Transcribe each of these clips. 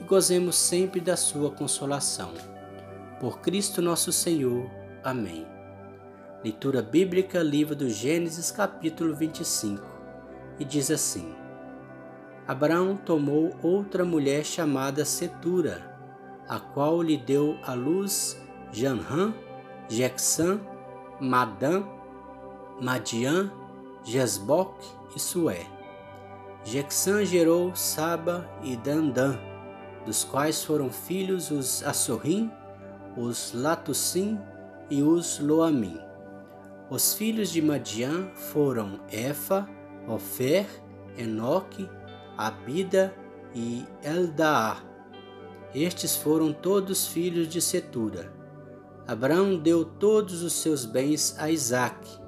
e gozemos sempre da sua consolação. Por Cristo nosso Senhor. Amém. Leitura bíblica, livro do Gênesis, capítulo 25, e diz assim: Abraão tomou outra mulher chamada Setura, a qual lhe deu à luz Janrã, Jexã, Madã, Madian, Jesboc e Sué. Jexã gerou Saba e Dandã, dos quais foram filhos os Assorrim, os Latussim e os Loamim. Os filhos de Madian foram Efa, Ofer, Enoque, Abida e Eldaá. Estes foram todos filhos de Setura. Abraão deu todos os seus bens a Isaque.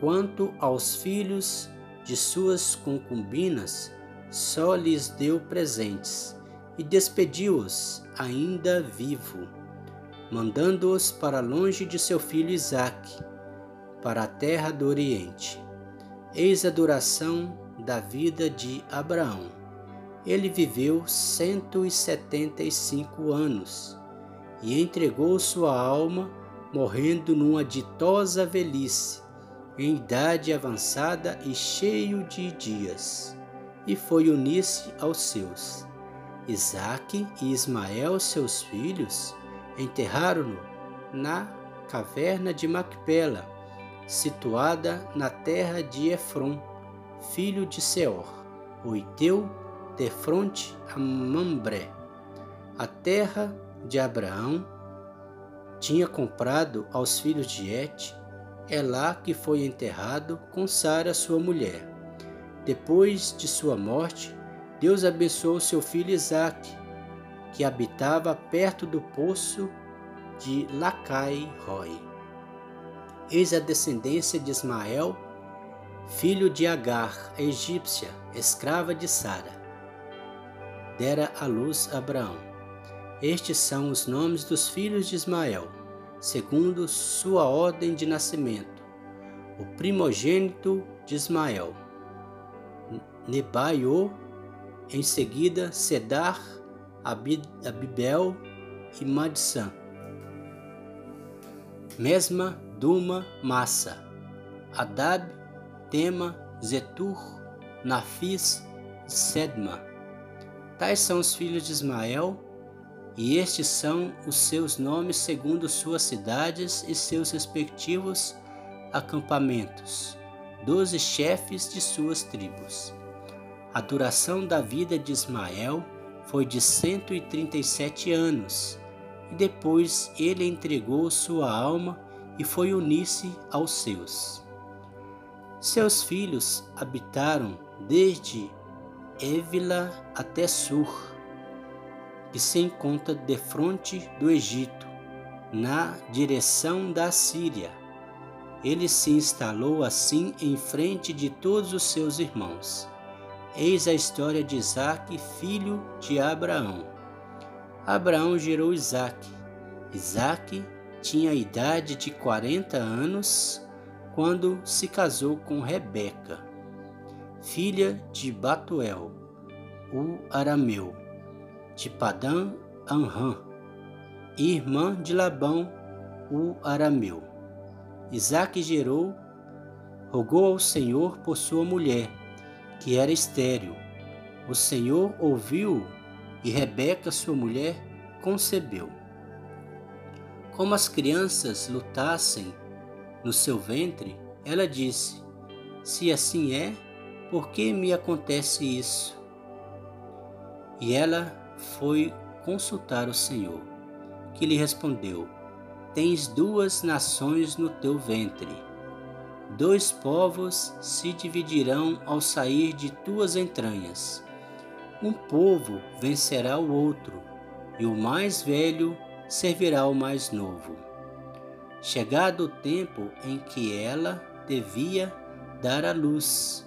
Quanto aos filhos de suas concubinas, só lhes deu presentes e despediu-os ainda vivo, mandando-os para longe de seu filho Isaque, para a terra do Oriente. Eis a duração da vida de Abraão. Ele viveu cento e setenta e cinco anos e entregou sua alma, morrendo numa ditosa velhice, em idade avançada e cheio de dias, e foi unir-se aos seus. Isaque e Ismael, seus filhos, enterraram-no na caverna de Macpela, situada na terra de Efron, filho de Seor, o Iteu, de fronte a Mambré. A terra de Abraão tinha comprado aos filhos de Et, é lá que foi enterrado com Sara, sua mulher. Depois de sua morte, Deus abençoou seu filho Isaque, que habitava perto do poço de Lacai Roi. Eis a descendência de Ismael, filho de Agar, a egípcia, escrava de Sara. Dera à luz Abraão. Estes são os nomes dos filhos de Ismael, segundo sua ordem de nascimento. O primogênito de Ismael, Nebaiô, em seguida Sedar, Abibel e Madsan. Mesma, Duma, Massa, Adab, Tema, Zetur, Nafis Sedma. Tais são os filhos de Ismael, e estes são os seus nomes segundo suas cidades e seus respectivos acampamentos, doze chefes de suas tribos. A duração da vida de Ismael foi de 137 anos, e depois ele entregou sua alma e foi unir-se aos seus. Seus filhos habitaram desde Évila até Sur, que se encontra defronte do Egito, na direção da Síria. Ele se instalou assim em frente de todos os seus irmãos. Eis a história de Isaque, filho de Abraão. Abraão gerou Isaque. Isaque tinha a idade de 40 anos quando se casou com Rebeca, filha de Batuel, o arameu, de Padã Anrã, irmã de Labão, o arameu. Isaque gerou, rogou ao Senhor por sua mulher, que era estéril. O Senhor ouviu e Rebeca, sua mulher, concebeu. Como as crianças lutassem no seu ventre, ela disse: Se assim é, por que me acontece isso? E ela foi consultar o Senhor, que lhe respondeu: Tens duas nações no teu ventre Dois povos se dividirão ao sair de tuas entranhas. um povo vencerá o outro, e o mais velho servirá ao mais novo. Chegado o tempo em que ela devia dar à luz,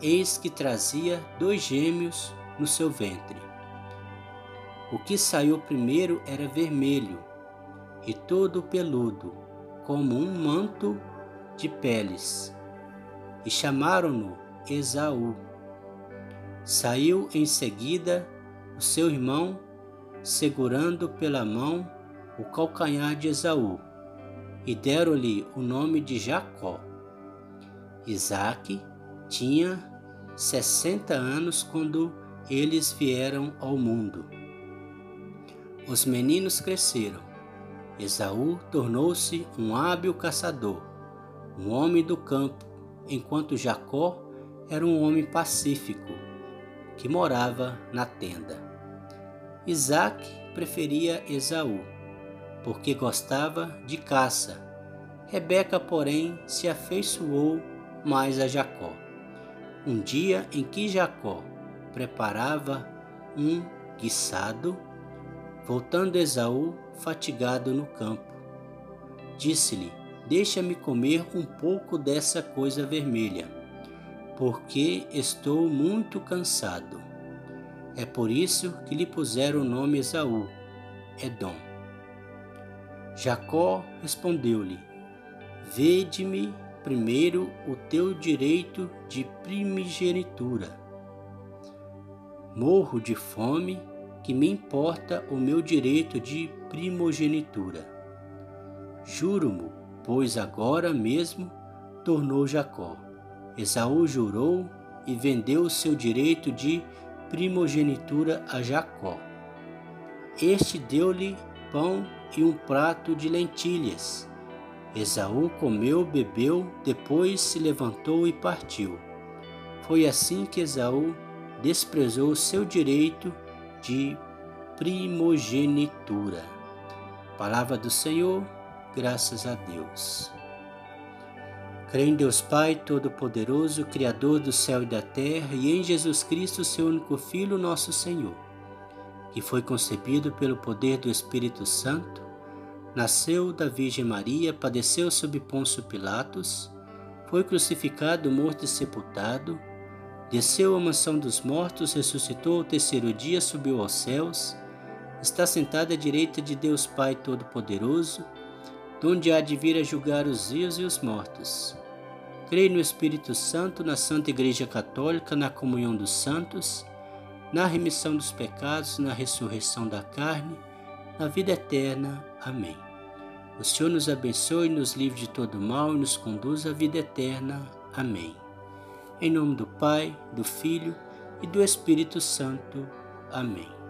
eis que trazia dois gêmeos no seu ventre. O que saiu primeiro era vermelho e todo peludo, como um manto de peles, e chamaram-no Esaú. Saiu em seguida o seu irmão, segurando pela mão o calcanhar de Esaú, e deram-lhe o nome de Jacó. Isaac tinha sessenta anos quando eles vieram ao mundo. Os meninos cresceram. Esaú tornou-se um hábil caçador, um homem do campo, enquanto Jacó era um homem pacífico que morava na tenda. Isaac preferia Esaú, porque gostava de caça. Rebeca, porém, se afeiçoou mais a Jacó. Um dia em que Jacó preparava um guisado, voltando Esaú fatigado no campo, disse-lhe: Deixa-me comer um pouco dessa coisa vermelha porque estou muito cansado. É por isso que lhe puseram o nome Esaú, Edom. Jacó respondeu-lhe: Vede-me primeiro o teu direito de primogenitura. Morro de fome, que me importa o meu direito de primogenitura. Juro-mo, pois agora mesmo tornou Jacó. Esaú jurou e vendeu o seu direito de primogenitura a Jacó. Este deu-lhe pão e um prato de lentilhas. Esaú comeu, bebeu, depois se levantou e partiu. Foi assim que Esaú desprezou o seu direito de primogenitura. Palavra do Senhor, graças a Deus. Creio em Deus Pai Todo-Poderoso, Criador do céu e da terra, e em Jesus Cristo, seu único Filho, nosso Senhor, que foi concebido pelo poder do Espírito Santo, nasceu da Virgem Maria, padeceu sob Pôncio Pilatos, foi crucificado, morto e sepultado, desceu à mansão dos mortos, ressuscitou ao terceiro dia, subiu aos céus, está sentado à direita de Deus Pai Todo-Poderoso, donde há de vir a julgar os vivos e os mortos. Creio no Espírito Santo, na Santa Igreja Católica, na comunhão dos santos, na remissão dos pecados, na ressurreição da carne, na vida eterna. Amém. O Senhor nos abençoe, nos livre de todo mal e nos conduz à vida eterna. Amém. Em nome do Pai, do Filho e do Espírito Santo. Amém.